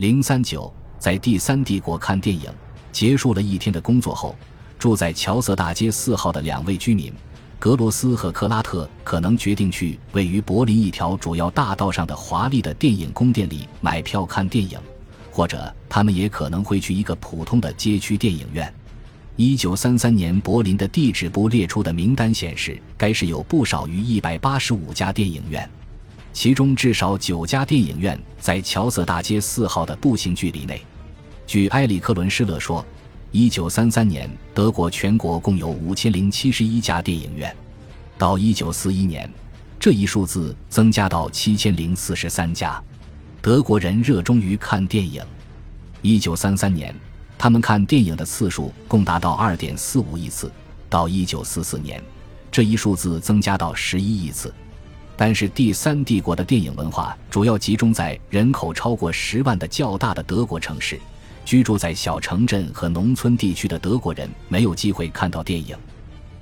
零三九，在第三帝国看电影结束了一天的工作后，住在乔瑟大街四号的两位居民格罗斯和克拉特可能决定去位于柏林一条主要大道上的华丽的电影宫殿里买票看电影，或者他们也可能会去一个普通的街区电影院。一九三三年，柏林的地址部列出的名单显示，该市有不少于一百八十五家电影院，其中至少九家电影院在乔瑟大街四号的步行距离内。据埃里克·伦施勒说，一九三三年，德国全国共有五千零七十一家电影院，到一九四一年，这一数字增加到七千零四十三家。德国人热衷于看电影。一九三三年。他们看电影的次数共达到二点四五亿次，到一九四四年，这一数字增加到十一亿次。但是，第三帝国的电影文化主要集中在人口超过十万的较大的德国城市，居住在小城镇和农村地区的德国人没有机会看到电影。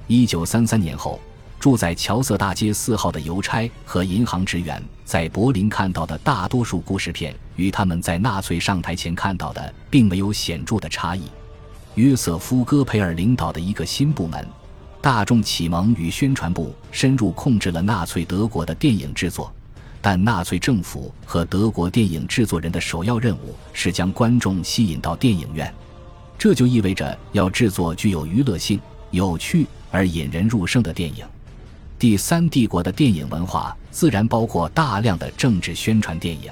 一九三三年后。住在乔瑟大街四号的邮差和银行职员在柏林看到的大多数故事片，与他们在纳粹上台前看到的并没有显著的差异。约瑟夫·戈培尔领导的一个新部门——大众启蒙与宣传部，深入控制了纳粹德国的电影制作。但纳粹政府和德国电影制作人的首要任务是将观众吸引到电影院，这就意味着要制作具有娱乐性、有趣而引人入胜的电影。第三帝国的电影文化自然包括大量的政治宣传电影，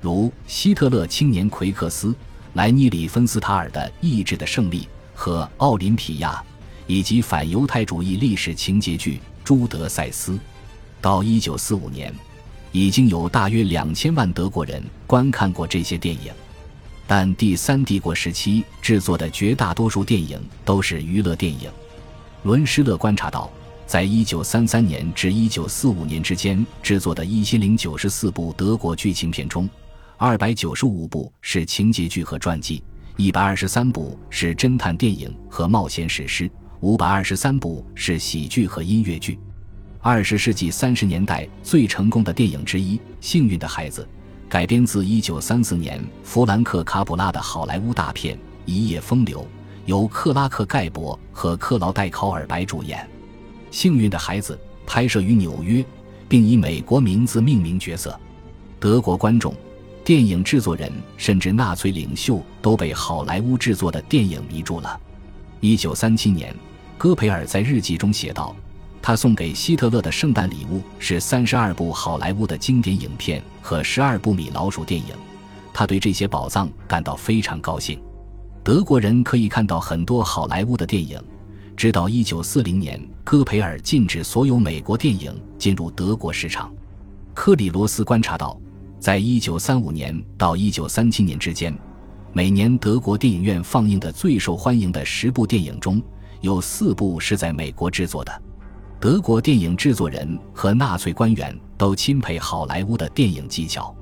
如《希特勒青年奎克斯》、莱尼里芬斯塔尔的《意志的胜利》和《奥林匹亚》，以及反犹太主义历史情节剧《朱德赛斯》。到1945年，已经有大约两千万德国人观看过这些电影，但第三帝国时期制作的绝大多数电影都是娱乐电影。伦施勒观察到。在一九三三年至一九四五年之间制作的一千零九十四部德国剧情片中，二百九十五部是情节剧和传记，一百二十三部是侦探电影和冒险史诗，五百二十三部是喜剧和音乐剧。二十世纪三十年代最成功的电影之一《幸运的孩子》，改编自一九三四年弗兰克·卡普拉的好莱坞大片《一夜风流》，由克拉克·盖博和克劳戴·考尔白主演。幸运的孩子拍摄于纽约，并以美国名字命名角色。德国观众、电影制作人甚至纳粹领袖都被好莱坞制作的电影迷住了。一九三七年，戈培尔在日记中写道：“他送给希特勒的圣诞礼物是三十二部好莱坞的经典影片和十二部米老鼠电影。他对这些宝藏感到非常高兴。德国人可以看到很多好莱坞的电影。”直到一九四零年，戈培尔禁止所有美国电影进入德国市场。克里罗斯观察到，在一九三五年到一九三七年之间，每年德国电影院放映的最受欢迎的十部电影中有四部是在美国制作的。德国电影制作人和纳粹官员都钦佩好莱坞的电影技巧，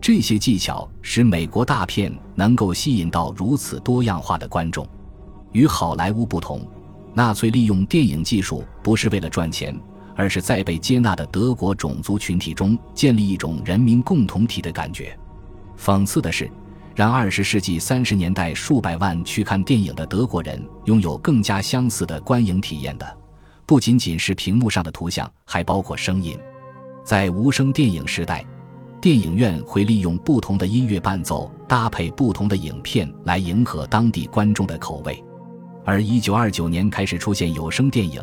这些技巧使美国大片能够吸引到如此多样化的观众。与好莱坞不同。纳粹利用电影技术不是为了赚钱，而是在被接纳的德国种族群体中建立一种人民共同体的感觉。讽刺的是，让二十世纪三十年代数百万去看电影的德国人拥有更加相似的观影体验的，不仅仅是屏幕上的图像，还包括声音。在无声电影时代，电影院会利用不同的音乐伴奏搭配不同的影片来迎合当地观众的口味。而一九二九年开始出现有声电影，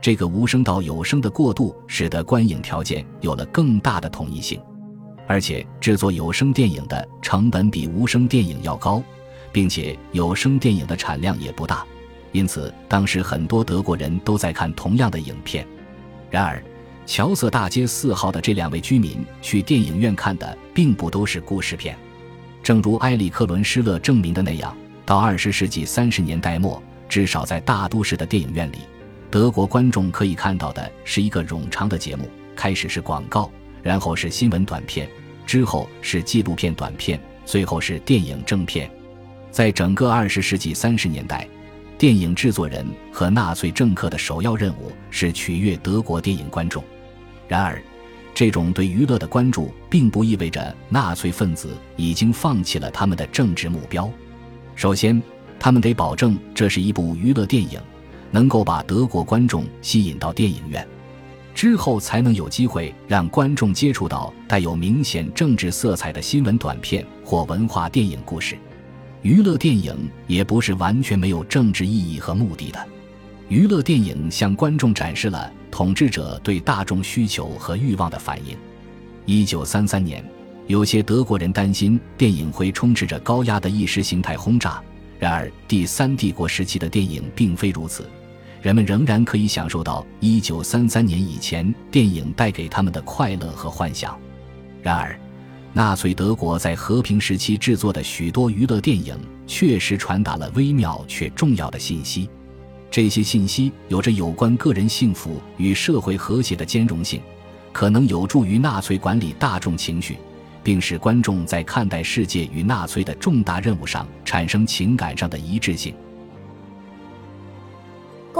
这个无声到有声的过渡，使得观影条件有了更大的统一性，而且制作有声电影的成本比无声电影要高，并且有声电影的产量也不大，因此当时很多德国人都在看同样的影片。然而，乔瑟大街四号的这两位居民去电影院看的并不都是故事片，正如埃里克·伦施勒证明的那样。到二十世纪三十年代末，至少在大都市的电影院里，德国观众可以看到的是一个冗长的节目：开始是广告，然后是新闻短片，之后是纪录片短片，最后是电影正片。在整个二十世纪三十年代，电影制作人和纳粹政客的首要任务是取悦德国电影观众。然而，这种对娱乐的关注，并不意味着纳粹分子已经放弃了他们的政治目标。首先，他们得保证这是一部娱乐电影，能够把德国观众吸引到电影院。之后才能有机会让观众接触到带有明显政治色彩的新闻短片或文化电影故事。娱乐电影也不是完全没有政治意义和目的的。娱乐电影向观众展示了统治者对大众需求和欲望的反应。一九三三年，有些德国人担心电影会充斥着高压的意识形态轰炸。然而，第三帝国时期的电影并非如此。人们仍然可以享受到1933年以前电影带给他们的快乐和幻想。然而，纳粹德国在和平时期制作的许多娱乐电影确实传达了微妙却重要的信息。这些信息有着有关个人幸福与社会和谐的兼容性，可能有助于纳粹管理大众情绪，并使观众在看待世界与纳粹的重大任务上产生情感上的一致性。